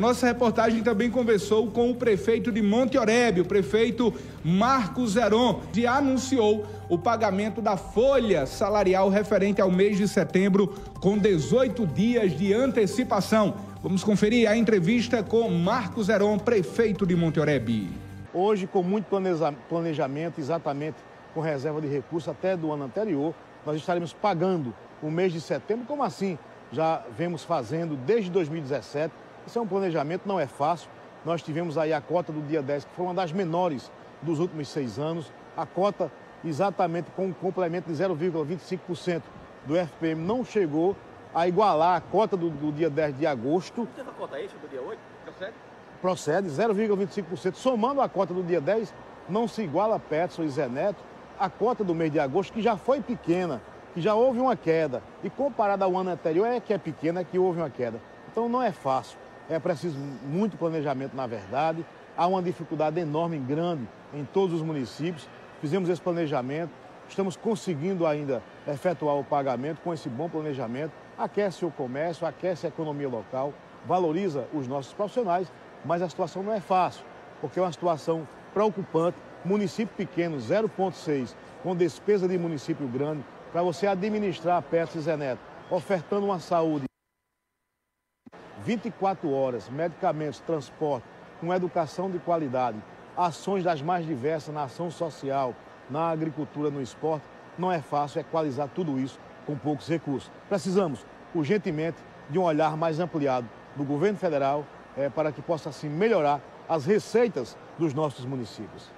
Nossa reportagem também conversou com o prefeito de Monte Oreb, o prefeito Marcos Zeron, que anunciou o pagamento da folha salarial referente ao mês de setembro com 18 dias de antecipação. Vamos conferir a entrevista com Marcos Zeron, prefeito de Monte Oreb. Hoje, com muito planejamento, exatamente com reserva de recursos até do ano anterior, nós estaremos pagando o mês de setembro, como assim já vemos fazendo desde 2017 isso é um planejamento, não é fácil. Nós tivemos aí a cota do dia 10, que foi uma das menores dos últimos seis anos. A cota, exatamente com um complemento de 0,25% do FPM, não chegou a igualar a cota do, do dia 10 de agosto. Teve a cota extra do dia 8? Procede? Procede, 0,25%. Somando a cota do dia 10, não se iguala a Petson e Zé Neto a cota do mês de agosto, que já foi pequena, que já houve uma queda. E comparada ao ano anterior, é que é pequena, é que houve uma queda. Então não é fácil. É preciso muito planejamento, na verdade. Há uma dificuldade enorme, grande, em todos os municípios. Fizemos esse planejamento, estamos conseguindo ainda efetuar o pagamento com esse bom planejamento. Aquece o comércio, aquece a economia local, valoriza os nossos profissionais, mas a situação não é fácil, porque é uma situação preocupante. Município pequeno, 0,6, com despesa de município grande, para você administrar a peça Zé Neto, ofertando uma saúde 24 horas, medicamentos, transporte, com educação de qualidade, ações das mais diversas na ação social, na agricultura, no esporte, não é fácil equalizar tudo isso com poucos recursos. Precisamos, urgentemente, de um olhar mais ampliado do governo federal é, para que possa, assim, melhorar as receitas dos nossos municípios.